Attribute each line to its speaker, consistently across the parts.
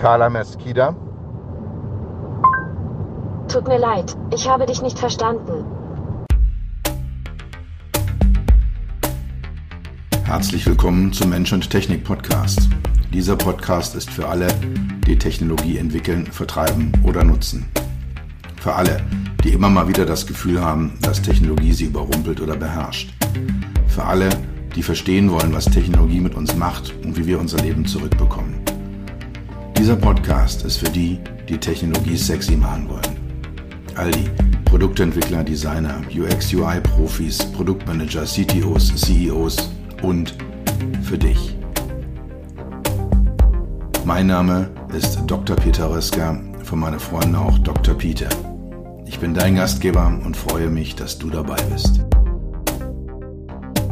Speaker 1: Carla Mesquida.
Speaker 2: Tut mir leid, ich habe dich nicht verstanden.
Speaker 3: Herzlich willkommen zum Mensch und Technik Podcast. Dieser Podcast ist für alle, die Technologie entwickeln, vertreiben oder nutzen. Für alle, die immer mal wieder das Gefühl haben, dass Technologie sie überrumpelt oder beherrscht. Für alle, die verstehen wollen, was Technologie mit uns macht und wie wir unser Leben zurückbekommen. Dieser Podcast ist für die, die Technologie sexy machen wollen. All die Produktentwickler, Designer, UX-UI-Profis, Produktmanager, CTOs, CEOs und für dich. Mein Name ist Dr. Peter Röska, für meine Freunde auch Dr. Peter. Ich bin dein Gastgeber und freue mich, dass du dabei bist.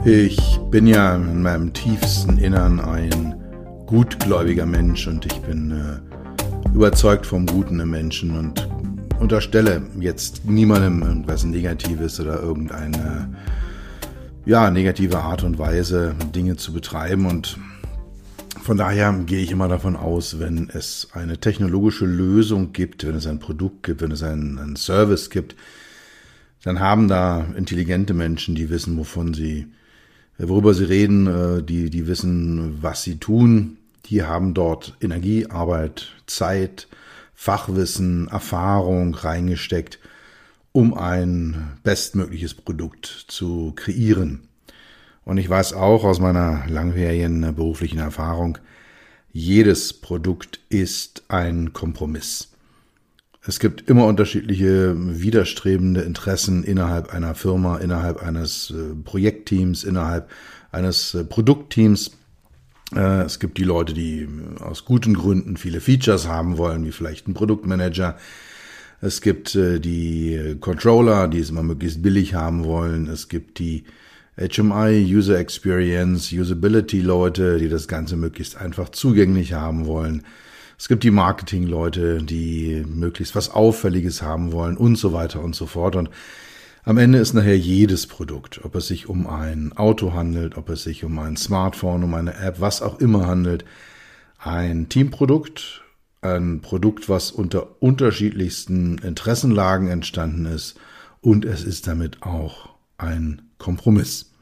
Speaker 3: Ich bin ja in meinem tiefsten Innern ein gutgläubiger Mensch und ich bin äh, überzeugt vom Guten im Menschen und unterstelle jetzt niemandem irgendwas Negatives oder irgendeine ja, negative Art und Weise, Dinge zu betreiben. Und von daher gehe ich immer davon aus, wenn es eine technologische Lösung gibt, wenn es ein Produkt gibt, wenn es einen, einen Service gibt, dann haben da intelligente Menschen, die wissen, wovon sie, worüber sie reden, äh, die, die wissen, was sie tun, die haben dort Energie, Arbeit, Zeit, Fachwissen, Erfahrung reingesteckt, um ein bestmögliches Produkt zu kreieren. Und ich weiß auch aus meiner langjährigen beruflichen Erfahrung, jedes Produkt ist ein Kompromiss. Es gibt immer unterschiedliche widerstrebende Interessen innerhalb einer Firma, innerhalb eines äh, Projektteams, innerhalb eines äh, Produktteams. Äh, es gibt die Leute, die äh, aus guten Gründen viele Features haben wollen, wie vielleicht ein Produktmanager. Es gibt äh, die Controller, die es immer möglichst billig haben wollen. Es gibt die HMI, User Experience, Usability Leute, die das Ganze möglichst einfach zugänglich haben wollen. Es gibt die Marketing-Leute, die möglichst was Auffälliges haben wollen und so weiter und so fort. Und am Ende ist nachher jedes Produkt, ob es sich um ein Auto handelt, ob es sich um ein Smartphone, um eine App, was auch immer handelt, ein Teamprodukt, ein Produkt, was unter unterschiedlichsten Interessenlagen entstanden ist und es ist damit auch ein Kompromiss.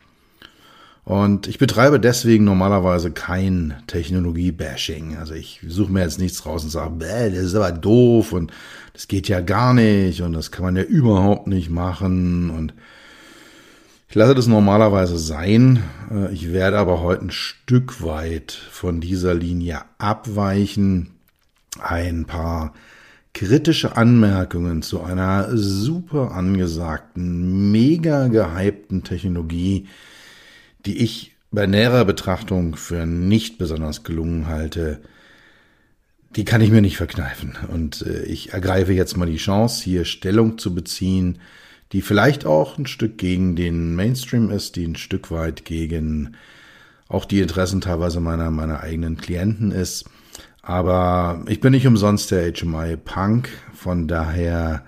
Speaker 3: Und ich betreibe deswegen normalerweise kein Technologie-Bashing. Also ich suche mir jetzt nichts raus und sage, Bäh, das ist aber doof und das geht ja gar nicht und das kann man ja überhaupt nicht machen und ich lasse das normalerweise sein. Äh, ich werde aber heute ein Stück weit von dieser Linie abweichen. Ein paar kritische Anmerkungen zu einer super angesagten, mega gehypten Technologie, die ich bei näherer Betrachtung für nicht besonders gelungen halte, die kann ich mir nicht verkneifen. Und äh, ich ergreife jetzt mal die Chance, hier Stellung zu beziehen, die vielleicht auch ein Stück gegen den Mainstream ist, die ein Stück weit gegen auch die Interessen teilweise meiner, meiner eigenen Klienten ist. Aber ich bin nicht umsonst der HMI Punk, von daher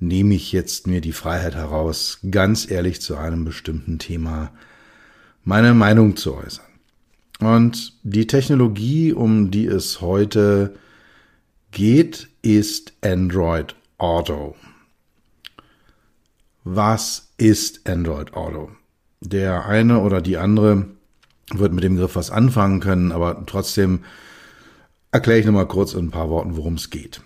Speaker 3: nehme ich jetzt mir die Freiheit heraus, ganz ehrlich zu einem bestimmten Thema meine Meinung zu äußern. Und die Technologie, um die es heute geht, ist Android Auto. Was ist Android Auto? Der eine oder die andere wird mit dem Begriff was anfangen können, aber trotzdem erkläre ich nochmal kurz in ein paar Worten, worum es geht.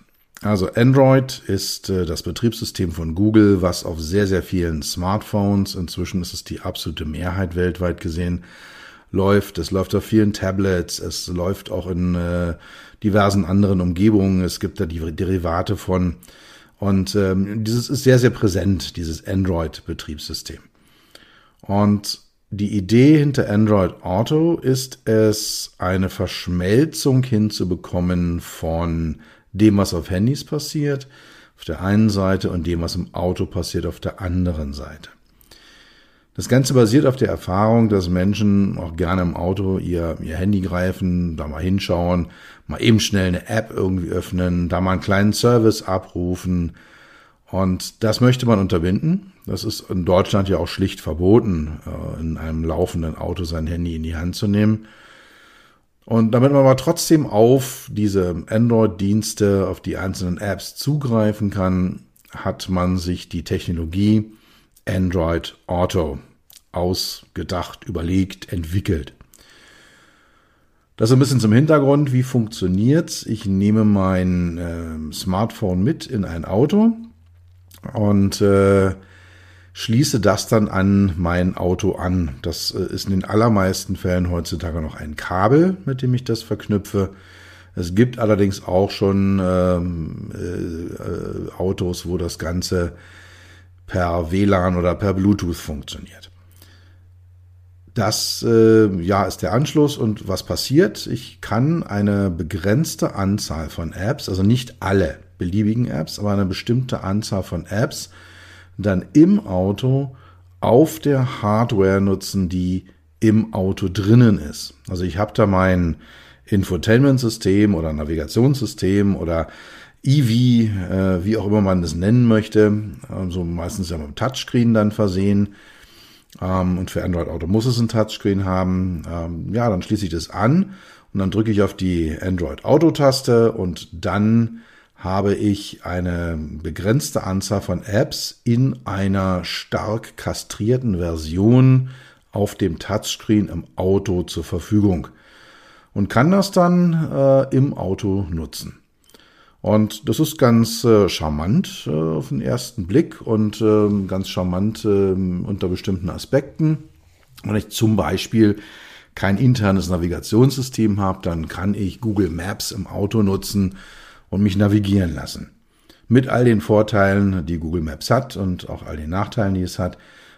Speaker 3: Also Android ist äh, das Betriebssystem von Google, was auf sehr, sehr vielen Smartphones, inzwischen ist es die absolute Mehrheit weltweit gesehen, läuft. Es läuft auf vielen Tablets, es läuft auch in äh, diversen anderen Umgebungen. Es gibt da die Derivate von. Und ähm, dieses ist sehr, sehr präsent, dieses Android-Betriebssystem. Und die Idee hinter Android Auto ist es, eine Verschmelzung hinzubekommen von dem, was auf Handys passiert, auf der einen Seite und dem, was im Auto passiert, auf der anderen Seite. Das Ganze basiert auf der Erfahrung, dass Menschen auch gerne im Auto ihr, ihr Handy greifen, da mal hinschauen, mal eben schnell eine App irgendwie öffnen, da mal einen kleinen Service abrufen. Und das möchte man unterbinden. Das ist in Deutschland ja auch schlicht verboten, äh, in einem laufenden Auto sein Handy in die Hand zu nehmen. Und damit man aber trotzdem auf diese Android-Dienste, auf die einzelnen Apps zugreifen kann, hat man sich die Technologie Android Auto ausgedacht, überlegt, entwickelt. Das ein bisschen zum Hintergrund, wie funktioniert's? Ich nehme mein äh, Smartphone mit in ein Auto und äh, schließe das dann an mein Auto an. Das äh, ist in den allermeisten Fällen heutzutage noch ein Kabel, mit dem ich das verknüpfe. Es gibt allerdings auch schon ähm, äh, Autos, wo das Ganze per WLAN oder per Bluetooth funktioniert. Das äh, ja ist der Anschluss und was passiert? Ich kann eine begrenzte Anzahl von Apps, also nicht alle beliebigen Apps, aber eine bestimmte Anzahl von Apps dann im Auto auf der Hardware nutzen, die im Auto drinnen ist. Also ich habe da mein Infotainment-System oder Navigationssystem oder EV, äh, wie auch immer man das nennen möchte, also meistens ja mit dem Touchscreen dann versehen ähm, und für Android Auto muss es ein Touchscreen haben. Ähm, ja, dann schließe ich das an und dann drücke ich auf die Android Auto Taste und dann habe ich eine begrenzte Anzahl von Apps in einer stark kastrierten Version auf dem Touchscreen im Auto zur Verfügung und kann das dann äh, im Auto nutzen. Und das ist ganz äh, charmant äh, auf den ersten Blick und äh, ganz charmant äh, unter bestimmten Aspekten. Wenn ich zum Beispiel kein internes Navigationssystem habe, dann kann ich Google Maps im Auto nutzen und mich navigieren lassen. Mit all den Vorteilen, die Google Maps hat und auch all den Nachteilen, die es hat.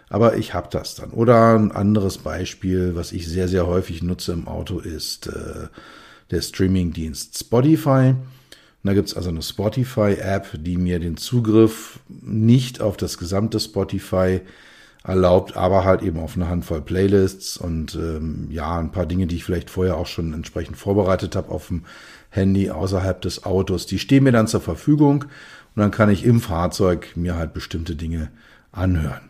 Speaker 3: Aber ich habe das dann. Oder ein anderes Beispiel, was ich sehr, sehr häufig nutze im Auto, ist äh, der Streamingdienst Spotify. Und da gibt's also eine Spotify-App, die mir den Zugriff nicht auf das gesamte Spotify erlaubt, aber halt eben auf eine Handvoll Playlists und ähm, ja, ein paar Dinge, die ich vielleicht vorher auch schon entsprechend vorbereitet habe auf dem Handy außerhalb des Autos. Die stehen mir dann zur Verfügung und dann kann ich im Fahrzeug mir halt bestimmte Dinge anhören.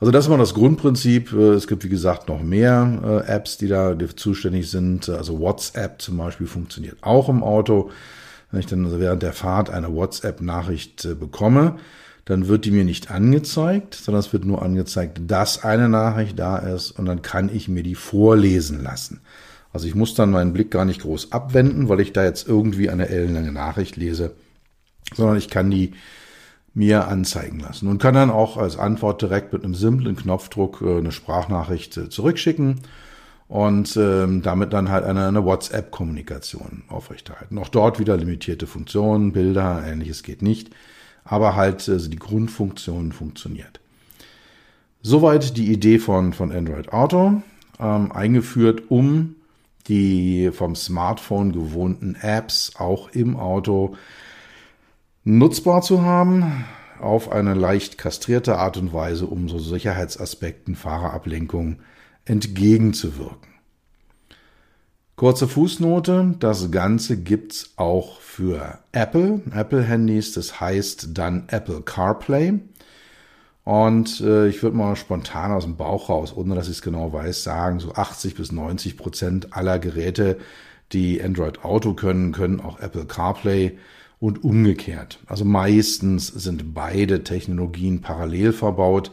Speaker 3: Also das ist mal das Grundprinzip. Äh, es gibt, wie gesagt, noch mehr äh, Apps, die da zuständig sind. Also WhatsApp zum Beispiel funktioniert auch im Auto. Wenn ich dann also während der Fahrt eine WhatsApp-Nachricht äh, bekomme, dann wird die mir nicht angezeigt, sondern es wird nur angezeigt, dass eine Nachricht da ist und dann kann ich mir die vorlesen lassen. Also ich muss dann meinen Blick gar nicht groß abwenden, weil ich da jetzt irgendwie eine ellenlange Nachricht lese, sondern ich kann die mir anzeigen lassen und kann dann auch als Antwort direkt mit einem simplen Knopfdruck äh, eine Sprachnachricht äh, zurückschicken und ähm, damit dann halt eine, eine WhatsApp-Kommunikation aufrechterhalten. Auch dort wieder limitierte Funktionen, Bilder, ähnliches geht nicht, aber halt also die Grundfunktion funktioniert. Soweit die Idee von, von Android Auto, ähm, eingeführt, um die vom Smartphone gewohnten Apps auch im Auto nutzbar zu haben, auf eine leicht kastrierte Art und Weise, um so Sicherheitsaspekten, Fahrerablenkung entgegenzuwirken. Kurze Fußnote, das Ganze gibt's auch für Apple, Apple-Handys, das heißt dann Apple CarPlay. Und äh, ich würde mal spontan aus dem Bauch raus, ohne dass ich es genau weiß, sagen, so 80 bis 90 Prozent aller Geräte, die Android Auto können, können auch Apple CarPlay und umgekehrt. Also meistens sind beide Technologien parallel verbaut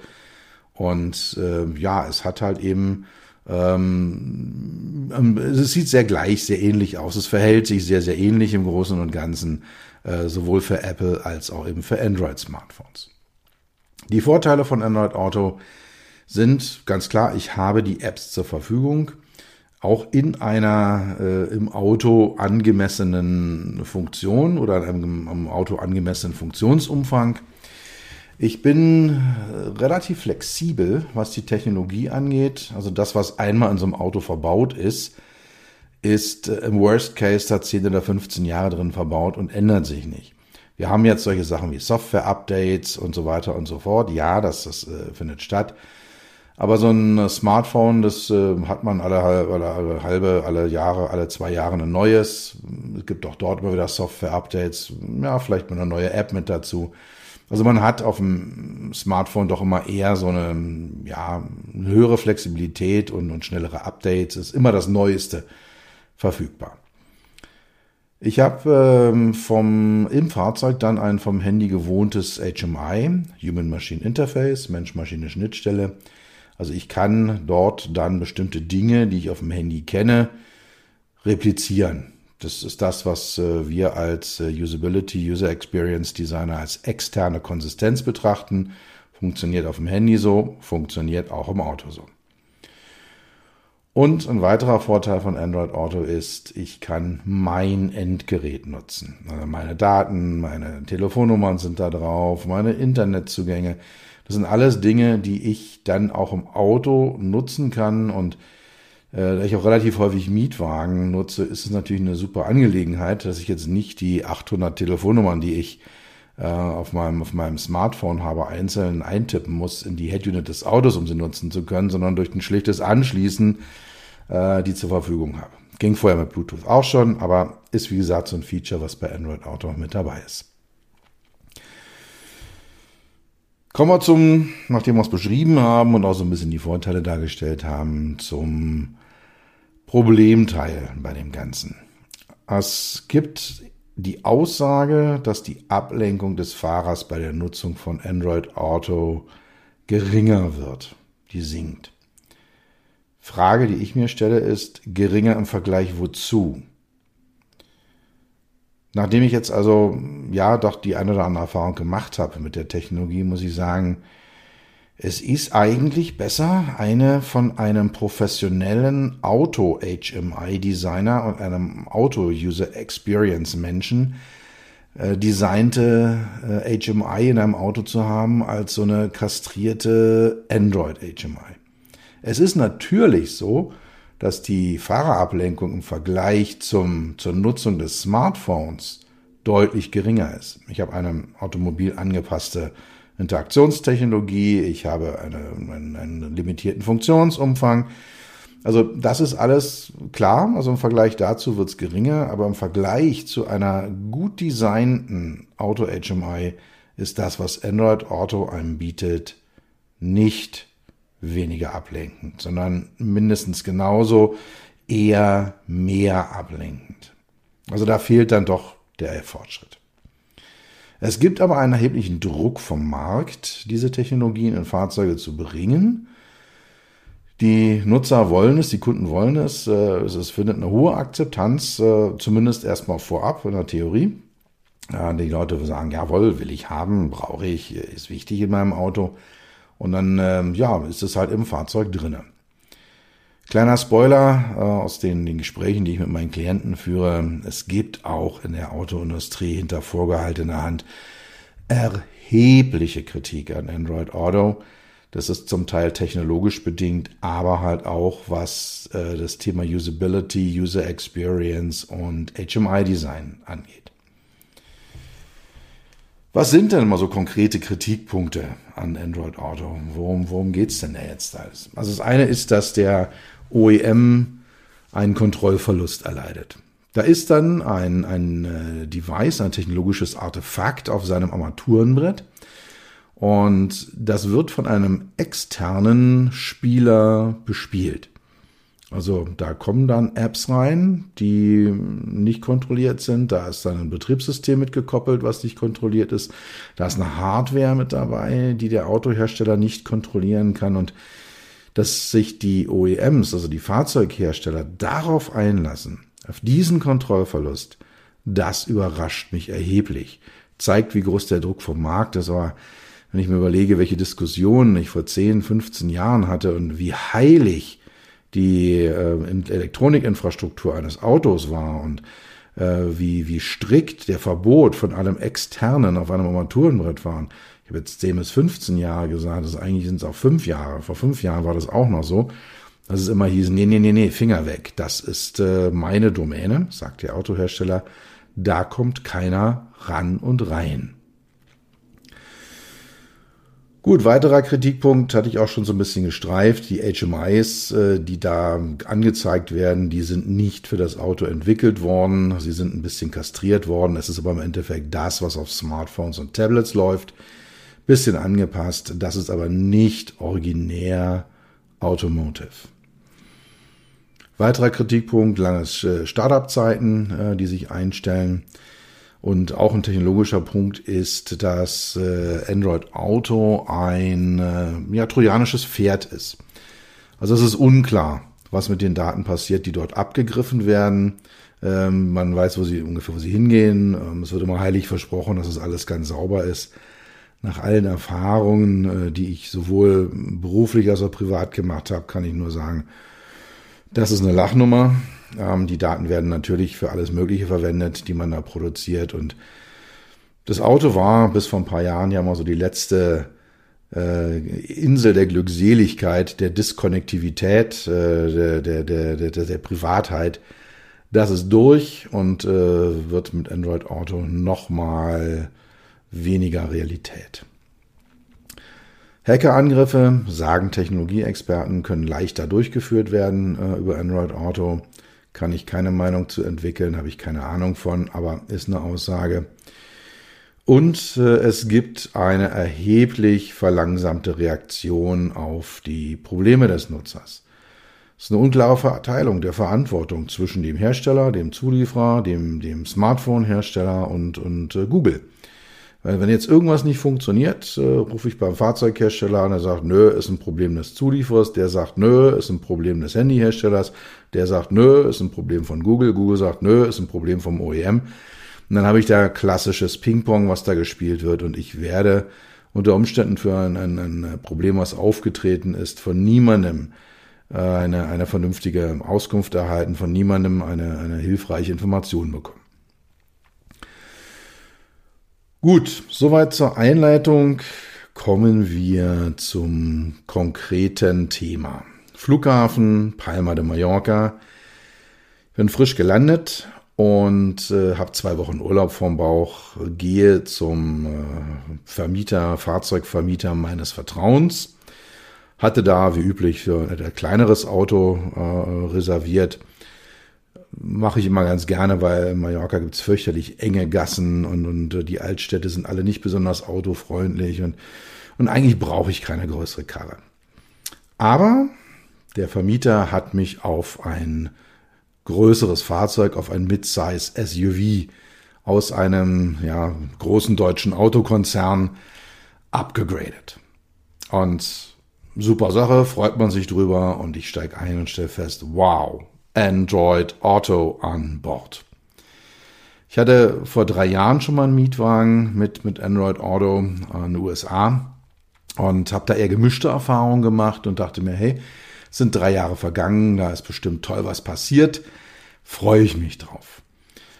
Speaker 3: und äh, ja, es hat halt eben ähm, ähm, es sieht sehr gleich, sehr ähnlich aus. Es verhält sich sehr, sehr ähnlich im Großen und Ganzen, äh, sowohl für Apple als auch eben für Android-Smartphones. Die Vorteile von Android Auto sind ganz klar, ich habe die Apps zur Verfügung auch in einer äh, im Auto angemessenen Funktion oder einem im Auto angemessenen Funktionsumfang. Ich bin äh, relativ flexibel, was die Technologie angeht. Also das, was einmal in so einem Auto verbaut ist, ist äh, im Worst Case da 10 oder 15 Jahre drin verbaut und ändert sich nicht. Wir haben jetzt solche Sachen wie Software-Updates und so weiter und so fort. Ja, das, das äh, findet statt. Aber so ein Smartphone, das äh, hat man alle, alle, alle halbe, alle Jahre, alle zwei Jahre ein neues. Es gibt auch dort immer wieder Software-Updates. Ja, vielleicht mal eine neue App mit dazu. Also man hat auf dem Smartphone doch immer eher so eine, ja, höhere Flexibilität und, und schnellere Updates. Es ist immer das Neueste verfügbar. Ich habe ähm, vom im Fahrzeug dann ein vom Handy gewohntes HMI, Human Machine Interface, Mensch-Maschine-Schnittstelle. Also ich kann dort dann bestimmte Dinge, die ich auf dem Handy kenne, replizieren. Das ist das, was äh, wir als äh, Usability, User Experience Designer als externe Konsistenz betrachten. Funktioniert auf dem Handy so, funktioniert auch im Auto so. Und ein weiterer Vorteil von Android Auto ist, ich kann mein Endgerät nutzen. Also meine Daten, meine Telefonnummern sind da drauf, meine Internetzugänge. Das sind alles Dinge, die ich dann auch im Auto nutzen kann und äh, da ich auch relativ häufig Mietwagen nutze, ist es natürlich eine super Angelegenheit, dass ich jetzt nicht die 800 Telefonnummern, die ich auf, meinem, auf meinem Smartphone habe, einzeln eintippen muss in die Head-Unit des Autos, um sie nutzen zu können, sondern durch ein schlichtes Anschließen äh, die zur Verfügung habe. Ging vorher mit Bluetooth auch schon, aber ist wie gesagt so ein Feature, was bei Android Auto mit dabei ist. Kommen wir zum, nachdem wir es beschrieben haben und auch so ein bisschen die Vorteile dargestellt haben, zum Problemteil bei dem Ganzen. Es gibt die Aussage, dass die Ablenkung des Fahrers bei der Nutzung von Android Auto geringer wird. Die sinkt. Frage, die ich mir stelle, ist geringer im Vergleich wozu? Nachdem ich jetzt also ja doch die eine oder andere Erfahrung gemacht habe mit der Technologie, muss ich sagen, es ist eigentlich besser, eine von einem professionellen Auto-HMI-Designer und einem Auto-User-Experience-Menschen äh, designte äh, HMI in einem Auto zu haben, als so eine kastrierte Android-HMI. Es ist natürlich so, dass die Fahrerablenkung im Vergleich zum, zur Nutzung des Smartphones deutlich geringer ist. Ich habe eine automobil angepasste Interaktionstechnologie, ich habe eine, einen, einen limitierten Funktionsumfang. Also das ist alles klar, also im Vergleich dazu wird es geringer, aber im Vergleich zu einer gut designten Auto-HMI ist das, was Android Auto einem bietet, nicht weniger ablenkend, sondern mindestens genauso eher mehr ablenkend. Also da fehlt dann doch der Fortschritt. Es gibt aber einen erheblichen Druck vom Markt, diese Technologien in Fahrzeuge zu bringen. Die Nutzer wollen es, die Kunden wollen es. Äh, es findet eine hohe Akzeptanz, äh, zumindest erstmal vorab in der Theorie. Die Leute sagen, jawohl, will ich haben, brauche ich, ist wichtig in meinem Auto. Und dann, ähm, ja, ist es halt im Fahrzeug drinne. Kleiner Spoiler äh, aus den, den Gesprächen, die ich mit meinen Klienten führe. Es gibt auch in der Autoindustrie hinter vorgehaltener Hand erhebliche Kritik an Android Auto. Das ist zum Teil technologisch bedingt, aber halt auch was äh, das Thema Usability, User Experience und HMI-Design angeht. Was sind denn immer so konkrete Kritikpunkte an Android Auto? Worum, worum geht's denn da jetzt alles? Also das eine ist, dass der OEM einen Kontrollverlust erleidet. Da ist dann ein, ein äh, Device, ein technologisches Artefakt auf seinem Armaturenbrett. Und das wird von einem externen Spieler bespielt. Also da kommen dann Apps rein, die nicht kontrolliert sind. Da ist dann ein Betriebssystem mitgekoppelt, was nicht kontrolliert ist. Da ist eine Hardware mit dabei, die der Autohersteller nicht kontrollieren kann. Und dass sich die OEMs, also die Fahrzeughersteller, darauf einlassen, auf diesen Kontrollverlust, das überrascht mich erheblich. Zeigt, wie groß der Druck vom Markt ist. Aber wenn ich mir überlege, welche Diskussionen ich vor 10, 15 Jahren hatte und wie heilig die äh, Elektronikinfrastruktur eines Autos war und äh, wie, wie strikt der Verbot von allem Externen auf einem Armaturenbrett waren, habe jetzt 10 bis 15 Jahre gesagt, das eigentlich sind es auch fünf Jahre. Vor fünf Jahren war das auch noch so, dass es immer hieß, nee, nee, nee, nee, Finger weg. Das ist äh, meine Domäne, sagt der Autohersteller. Da kommt keiner ran und rein. Gut, weiterer Kritikpunkt hatte ich auch schon so ein bisschen gestreift. Die HMIs, äh, die da angezeigt werden, die sind nicht für das Auto entwickelt worden. Sie sind ein bisschen kastriert worden. Es ist aber im Endeffekt das, was auf Smartphones und Tablets läuft. Bisschen angepasst. Das ist aber nicht originär Automotive. Weiterer Kritikpunkt, langes äh, Startup-Zeiten, äh, die sich einstellen. Und auch ein technologischer Punkt ist, dass äh, Android Auto ein ja, trojanisches Pferd ist. Also es ist unklar, was mit den Daten passiert, die dort abgegriffen werden. Ähm, man weiß, wo sie ungefähr, wo sie hingehen. Ähm, es wird immer heilig versprochen, dass es alles ganz sauber ist. Nach allen Erfahrungen, äh, die ich sowohl beruflich als auch privat gemacht habe, kann ich nur sagen, das ist eine Lachnummer. Ähm, die Daten werden natürlich für alles Mögliche verwendet, die man da produziert. Und das Auto war bis vor ein paar Jahren ja mal so die letzte äh, Insel der Glückseligkeit, der Diskonnektivität, äh, der, der, der, der, der Privatheit. Das ist durch und äh, wird mit Android Auto nochmal weniger Realität. Hackerangriffe, sagen Technologieexperten, können leichter durchgeführt werden äh, über Android Auto. Kann ich keine Meinung zu entwickeln, habe ich keine Ahnung von, aber ist eine Aussage. Und äh, es gibt eine erheblich verlangsamte Reaktion auf die Probleme des Nutzers. Es ist eine unklare Verteilung der Verantwortung zwischen dem Hersteller, dem Zulieferer, dem, dem Smartphone-Hersteller und, und äh, Google. Weil wenn jetzt irgendwas nicht funktioniert, äh, rufe ich beim Fahrzeughersteller an, der sagt, nö, ist ein Problem des Zulieferers, der sagt, nö, ist ein Problem des Handyherstellers, der sagt, nö, ist ein Problem von Google, Google sagt, nö, ist ein Problem vom OEM. Und dann habe ich da klassisches Ping-Pong, was da gespielt wird und ich werde unter Umständen für ein, ein, ein Problem, was aufgetreten ist, von niemandem äh, eine, eine vernünftige Auskunft erhalten, von niemandem eine, eine hilfreiche Information bekommen. Gut, soweit zur Einleitung. Kommen wir zum konkreten Thema. Flughafen Palma de Mallorca. Ich bin frisch gelandet und äh, habe zwei Wochen Urlaub vorm Bauch, gehe zum äh, Vermieter, Fahrzeugvermieter meines Vertrauens. Hatte da wie üblich so ein kleineres Auto äh, reserviert mache ich immer ganz gerne, weil in Mallorca gibt's fürchterlich enge Gassen und, und äh, die Altstädte sind alle nicht besonders autofreundlich und, und eigentlich brauche ich keine größere Karre. Aber der Vermieter hat mich auf ein größeres Fahrzeug, auf ein Midsize SUV aus einem ja, großen deutschen Autokonzern abgegradet. Und super Sache, freut man sich drüber und ich steige ein und stelle fest, wow, Android Auto an Bord. Ich hatte vor drei Jahren schon mal einen Mietwagen mit, mit Android Auto in den USA und habe da eher gemischte Erfahrungen gemacht und dachte mir, hey, sind drei Jahre vergangen, da ist bestimmt toll was passiert, freue ich mich drauf.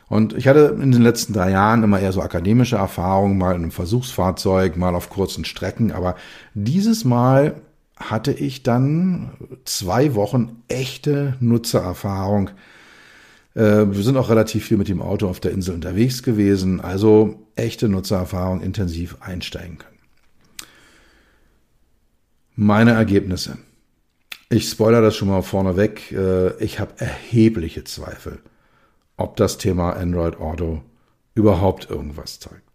Speaker 3: Und ich hatte in den letzten drei Jahren immer eher so akademische Erfahrungen, mal in einem Versuchsfahrzeug, mal auf kurzen Strecken, aber dieses Mal hatte ich dann zwei Wochen echte Nutzererfahrung. Äh, wir sind auch relativ viel mit dem Auto auf der Insel unterwegs gewesen, also echte Nutzererfahrung intensiv einsteigen können. Meine Ergebnisse. Ich spoilere das schon mal vorneweg. Äh, ich habe erhebliche Zweifel, ob das Thema Android Auto überhaupt irgendwas zeigt.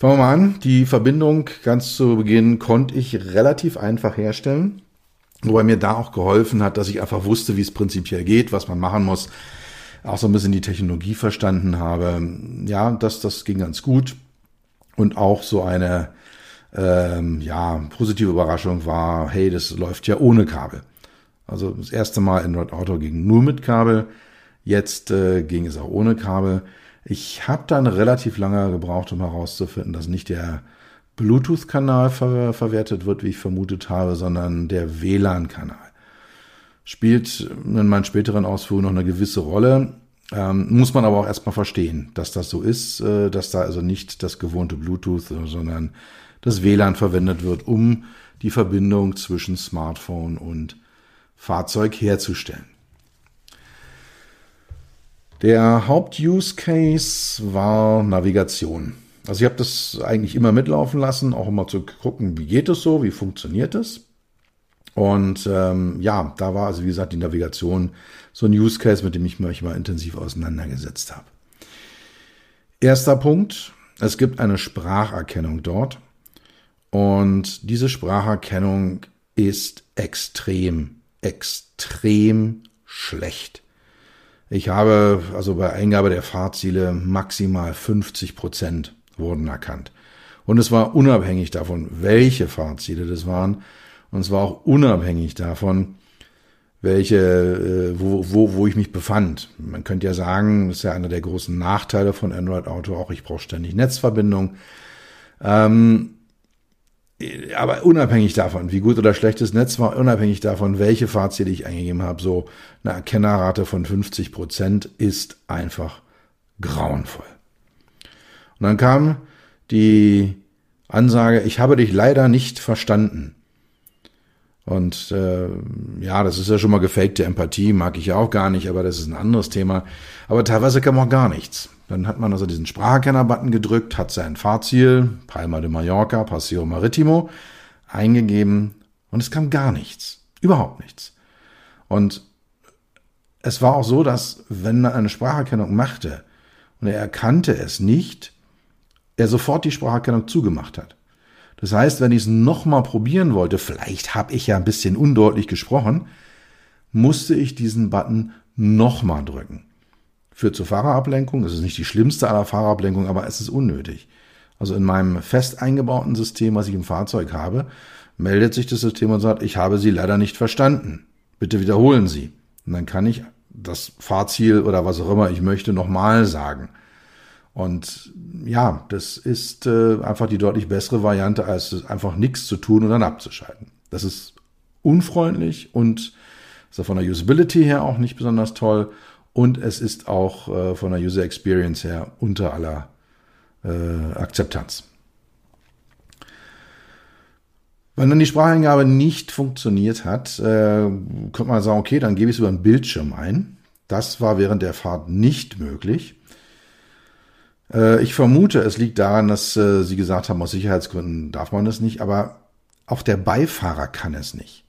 Speaker 3: Fangen wir mal an. Die Verbindung ganz zu Beginn konnte ich relativ einfach herstellen. Wobei mir da auch geholfen hat, dass ich einfach wusste, wie es prinzipiell geht, was man machen muss. Auch so ein bisschen die Technologie verstanden habe. Ja, das, das ging ganz gut. Und auch so eine ähm, ja, positive Überraschung war, hey, das läuft ja ohne Kabel. Also das erste Mal Android Auto ging nur mit Kabel. Jetzt äh, ging es auch ohne Kabel. Ich habe dann relativ lange gebraucht, um herauszufinden, dass nicht der Bluetooth-Kanal ver verwertet wird, wie ich vermutet habe, sondern der WLAN-Kanal. Spielt in meinen späteren Ausführungen noch eine gewisse Rolle. Ähm, muss man aber auch erstmal verstehen, dass das so ist, äh, dass da also nicht das gewohnte Bluetooth, sondern das WLAN verwendet wird, um die Verbindung zwischen Smartphone und Fahrzeug herzustellen. Der Haupt-Use-Case war Navigation. Also ich habe das eigentlich immer mitlaufen lassen, auch immer zu gucken, wie geht es so, wie funktioniert es. Und ähm, ja, da war also wie gesagt die Navigation so ein Use Case, mit dem ich mich mal intensiv auseinandergesetzt habe. Erster Punkt, Es gibt eine Spracherkennung dort und diese Spracherkennung ist extrem, extrem schlecht. Ich habe also bei Eingabe der Fahrziele maximal 50 Prozent wurden erkannt. Und es war unabhängig davon, welche Fahrziele das waren. Und es war auch unabhängig davon, welche, äh, wo, wo, wo ich mich befand. Man könnte ja sagen, das ist ja einer der großen Nachteile von Android Auto, auch ich brauche ständig Netzverbindung. Ähm, aber unabhängig davon, wie gut oder schlecht das Netz war, unabhängig davon, welche Fahrziele ich eingegeben habe, so eine Erkennerrate von 50 Prozent ist einfach grauenvoll. Und dann kam die Ansage, ich habe dich leider nicht verstanden. Und äh, ja, das ist ja schon mal gefakte Empathie, mag ich ja auch gar nicht, aber das ist ein anderes Thema. Aber teilweise kann man auch gar nichts. Dann hat man also diesen Spracherkenner-Button gedrückt, hat sein Fahrziel, Palma de Mallorca, Paseo Maritimo, eingegeben und es kam gar nichts. Überhaupt nichts. Und es war auch so, dass wenn man eine Spracherkennung machte und er erkannte es nicht, er sofort die Spracherkennung zugemacht hat. Das heißt, wenn ich es nochmal probieren wollte, vielleicht habe ich ja ein bisschen undeutlich gesprochen, musste ich diesen Button nochmal drücken führt zur Fahrerablenkung. Das ist nicht die schlimmste aller Fahrerablenkungen, aber es ist unnötig. Also in meinem fest eingebauten System, was ich im Fahrzeug habe, meldet sich das System und sagt, ich habe Sie leider nicht verstanden. Bitte wiederholen Sie. Und dann kann ich das Fahrziel oder was auch immer ich möchte nochmal sagen. Und ja, das ist äh, einfach die deutlich bessere Variante, als einfach nichts zu tun und dann abzuschalten. Das ist unfreundlich und ist von der Usability her auch nicht besonders toll und es ist auch äh, von der User Experience her unter aller äh, Akzeptanz. Wenn dann die Spracheingabe nicht funktioniert hat, äh, könnte man sagen, okay, dann gebe ich es über einen Bildschirm ein. Das war während der Fahrt nicht möglich. Äh, ich vermute, es liegt daran, dass äh, Sie gesagt haben, aus Sicherheitsgründen darf man das nicht, aber auch der Beifahrer kann es nicht.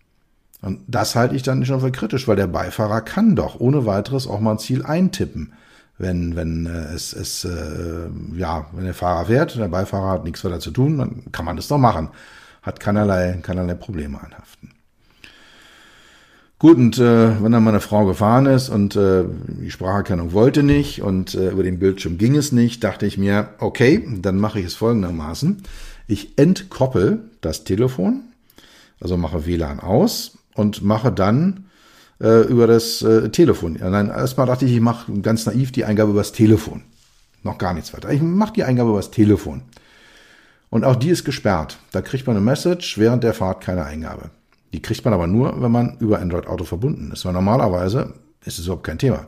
Speaker 3: Und das halte ich dann schon für kritisch, weil der Beifahrer kann doch ohne weiteres auch mal ein Ziel eintippen. Wenn, wenn äh, es, es äh, ja, wenn der Fahrer fährt, der Beifahrer hat nichts weiter zu tun, dann kann man das doch machen. Hat keinerlei, keinerlei Probleme anhaften. Gut, und äh, wenn dann meine Frau gefahren ist und äh, die Spracherkennung wollte nicht und äh, über den Bildschirm ging es nicht, dachte ich mir, okay, dann mache ich es folgendermaßen. Ich entkoppel das Telefon, also mache WLAN aus, und mache dann äh, über das äh, Telefon. Nein, erstmal dachte ich, ich mache ganz naiv die Eingabe übers Telefon. Noch gar nichts weiter. Ich mache die Eingabe übers Telefon. Und auch die ist gesperrt. Da kriegt man eine Message, während der Fahrt keine Eingabe. Die kriegt man aber nur, wenn man über Android Auto verbunden ist. Weil normalerweise ist es überhaupt kein Thema.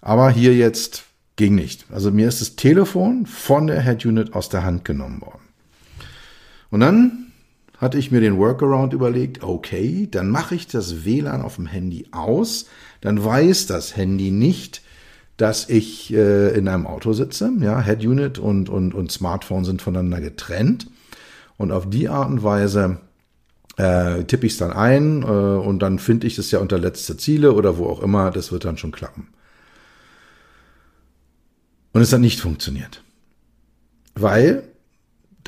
Speaker 3: Aber hier jetzt ging nicht. Also mir ist das Telefon von der Head Unit aus der Hand genommen worden. Und dann hatte ich mir den Workaround überlegt, okay, dann mache ich das WLAN auf dem Handy aus, dann weiß das Handy nicht, dass ich äh, in einem Auto sitze. Ja, Head Unit und, und, und Smartphone sind voneinander getrennt. Und auf die Art und Weise äh, tippe ich es dann ein äh, und dann finde ich das ja unter letzte Ziele oder wo auch immer, das wird dann schon klappen. Und es hat nicht funktioniert. Weil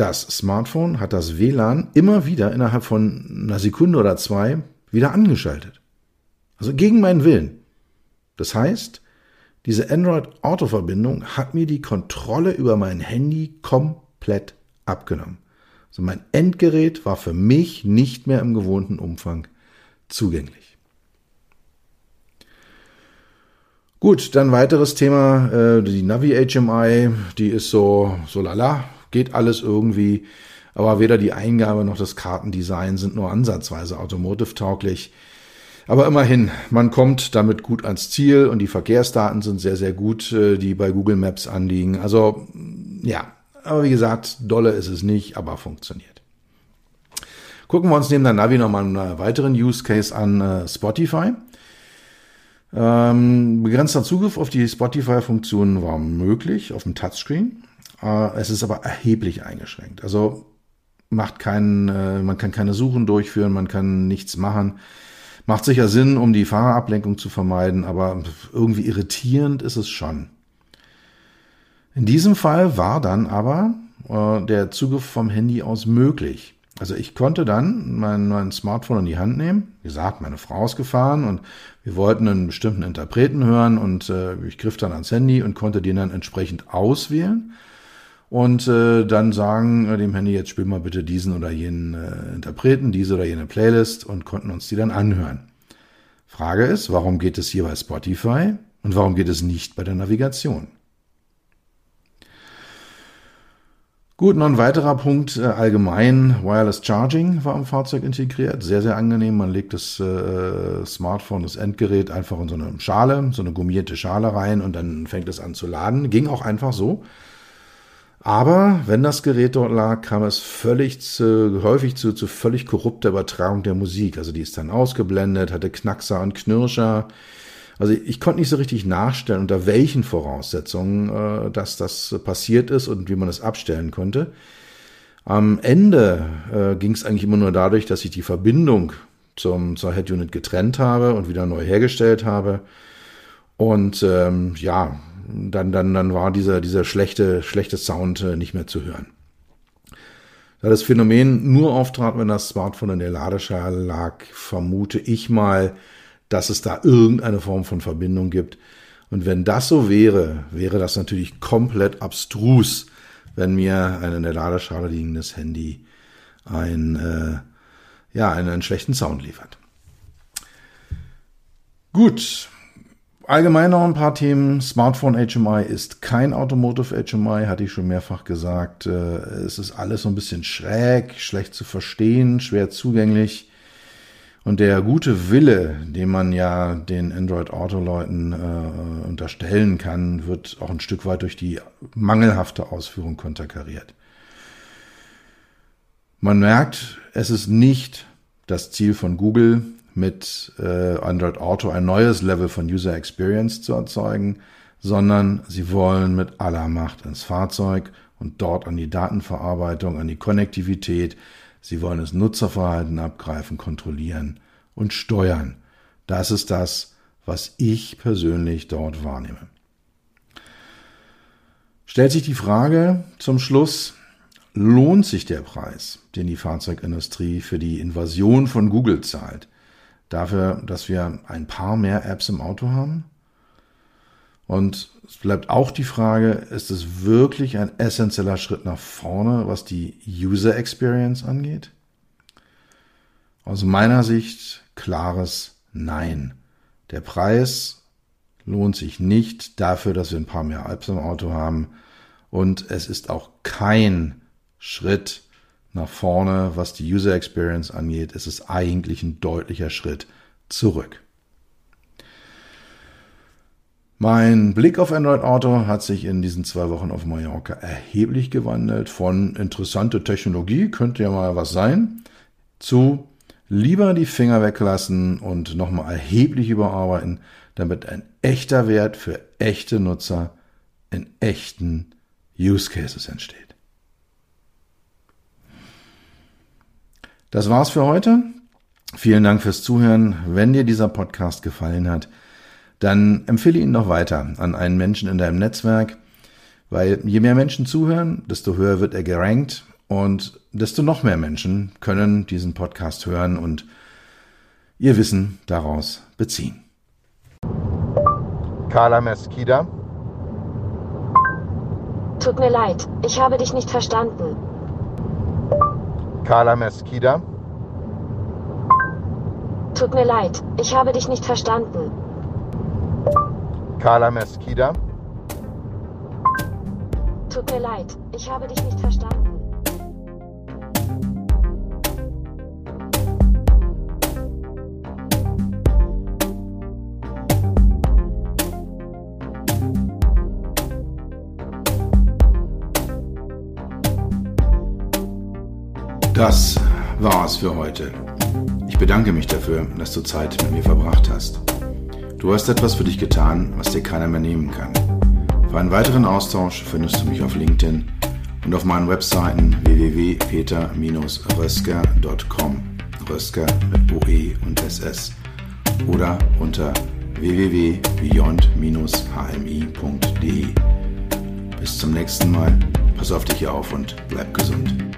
Speaker 3: das Smartphone hat das WLAN immer wieder innerhalb von einer Sekunde oder zwei wieder angeschaltet. Also gegen meinen Willen. Das heißt, diese Android-Autoverbindung hat mir die Kontrolle über mein Handy komplett abgenommen. Also mein Endgerät war für mich nicht mehr im gewohnten Umfang zugänglich. Gut, dann weiteres Thema, äh, die Navi HMI, die ist so, so lala, geht alles irgendwie. Aber weder die Eingabe noch das Kartendesign sind nur ansatzweise automotive-tauglich. Aber immerhin, man kommt damit gut ans Ziel und die Verkehrsdaten sind sehr, sehr gut, äh, die bei Google Maps anliegen. Also ja, aber wie gesagt, dolle ist es nicht, aber funktioniert. Gucken wir uns neben der Navi nochmal einen weiteren Use Case an, äh, Spotify. Ähm, begrenzter Zugriff auf die Spotify-Funktionen war möglich auf dem Touchscreen. Äh, es ist aber erheblich eingeschränkt. Also macht keinen, äh, man kann keine Suchen durchführen, man kann nichts machen. Macht sicher Sinn, um die Fahrerablenkung zu vermeiden, aber irgendwie irritierend ist es schon. In diesem Fall war dann aber äh, der Zugriff vom Handy aus möglich. Also ich konnte dann mein, mein Smartphone in die Hand nehmen. Wie gesagt, meine Frau ist gefahren und wir wollten einen bestimmten Interpreten hören und äh, ich griff dann ans Handy und konnte den dann entsprechend auswählen und äh, dann sagen äh, dem Handy, jetzt spiel mal bitte diesen oder jenen äh, Interpreten, diese oder jene Playlist und konnten uns die dann anhören. Frage ist, warum geht es hier bei Spotify und warum geht es nicht bei der Navigation? Gut, noch ein weiterer Punkt, äh, allgemein Wireless Charging war im Fahrzeug integriert. Sehr, sehr angenehm. Man legt das äh, Smartphone, das Endgerät einfach in so eine Schale, so eine gummierte Schale rein und dann fängt es an zu laden. Ging auch einfach so. Aber wenn das Gerät dort lag, kam es völlig zu, häufig zu, zu völlig korrupter Übertragung der Musik. Also die ist dann ausgeblendet, hatte Knackser und Knirscher. Also ich konnte nicht so richtig nachstellen, unter welchen Voraussetzungen äh, dass das passiert ist und wie man es abstellen konnte. Am Ende äh, ging es eigentlich immer nur dadurch, dass ich die Verbindung zum, zur Head Unit getrennt habe und wieder neu hergestellt habe. Und ähm, ja, dann, dann, dann war dieser, dieser schlechte, schlechte Sound äh, nicht mehr zu hören. Da das Phänomen nur auftrat, wenn das Smartphone in der Ladeschale lag, vermute ich mal, dass es da irgendeine Form von Verbindung gibt. Und wenn das so wäre, wäre das natürlich komplett abstrus, wenn mir ein in der Ladeschale liegendes Handy ein, äh, ja, einen, einen schlechten Sound liefert. Gut, Allgemein noch ein paar Themen. Smartphone HMI ist kein Automotive HMI, hatte ich schon mehrfach gesagt. Äh, es ist alles so ein bisschen schräg, schlecht zu verstehen, schwer zugänglich. Und der gute Wille, den man ja den Android Auto Leuten äh, unterstellen kann, wird auch ein Stück weit durch die mangelhafte Ausführung konterkariert. Man merkt, es ist nicht das Ziel von Google, mit äh, Android Auto ein neues Level von User Experience zu erzeugen, sondern sie wollen mit aller Macht ins Fahrzeug und dort an die Datenverarbeitung, an die Konnektivität. Sie wollen das Nutzerverhalten abgreifen, kontrollieren und steuern. Das ist das, was ich persönlich dort wahrnehme. Stellt sich die Frage zum Schluss, lohnt sich der Preis, den die Fahrzeugindustrie für die Invasion von Google zahlt? dafür, dass wir ein paar mehr Apps im Auto haben. Und es bleibt auch die Frage, ist es wirklich ein essentieller Schritt nach vorne, was die User Experience angeht? Aus meiner Sicht klares Nein. Der Preis lohnt sich nicht dafür, dass wir ein paar mehr Apps im Auto haben. Und es ist auch kein Schritt nach vorne, was die User Experience angeht, ist es eigentlich ein deutlicher Schritt zurück. Mein Blick auf Android Auto hat sich in diesen zwei Wochen auf Mallorca erheblich gewandelt. Von interessante Technologie könnte ja mal was sein, zu lieber die Finger weglassen und nochmal erheblich überarbeiten, damit ein echter Wert für echte Nutzer in echten Use Cases entsteht. Das war's für heute. Vielen Dank fürs Zuhören. Wenn dir dieser Podcast gefallen hat, dann empfehle ihn noch weiter an einen Menschen in deinem Netzwerk, weil je mehr Menschen zuhören, desto höher wird er gerankt und desto noch mehr Menschen können diesen Podcast hören und ihr Wissen daraus beziehen.
Speaker 2: Carla Mesquida. Tut mir leid, ich habe dich nicht verstanden.
Speaker 3: Carla Mesquida.
Speaker 2: Tut mir leid, ich habe dich nicht verstanden.
Speaker 3: Carla Mesquida.
Speaker 2: Tut mir leid, ich habe dich nicht verstanden.
Speaker 3: Das war's für heute. Ich bedanke mich dafür, dass du Zeit mit mir verbracht hast. Du hast etwas für dich getan, was dir keiner mehr nehmen kann. Für einen weiteren Austausch findest du mich auf LinkedIn und auf meinen Webseiten www.peter-rösker.com Rösker mit OE und SS oder unter www.beyond-hmi.de Bis zum nächsten Mal. Pass auf dich auf und bleib gesund.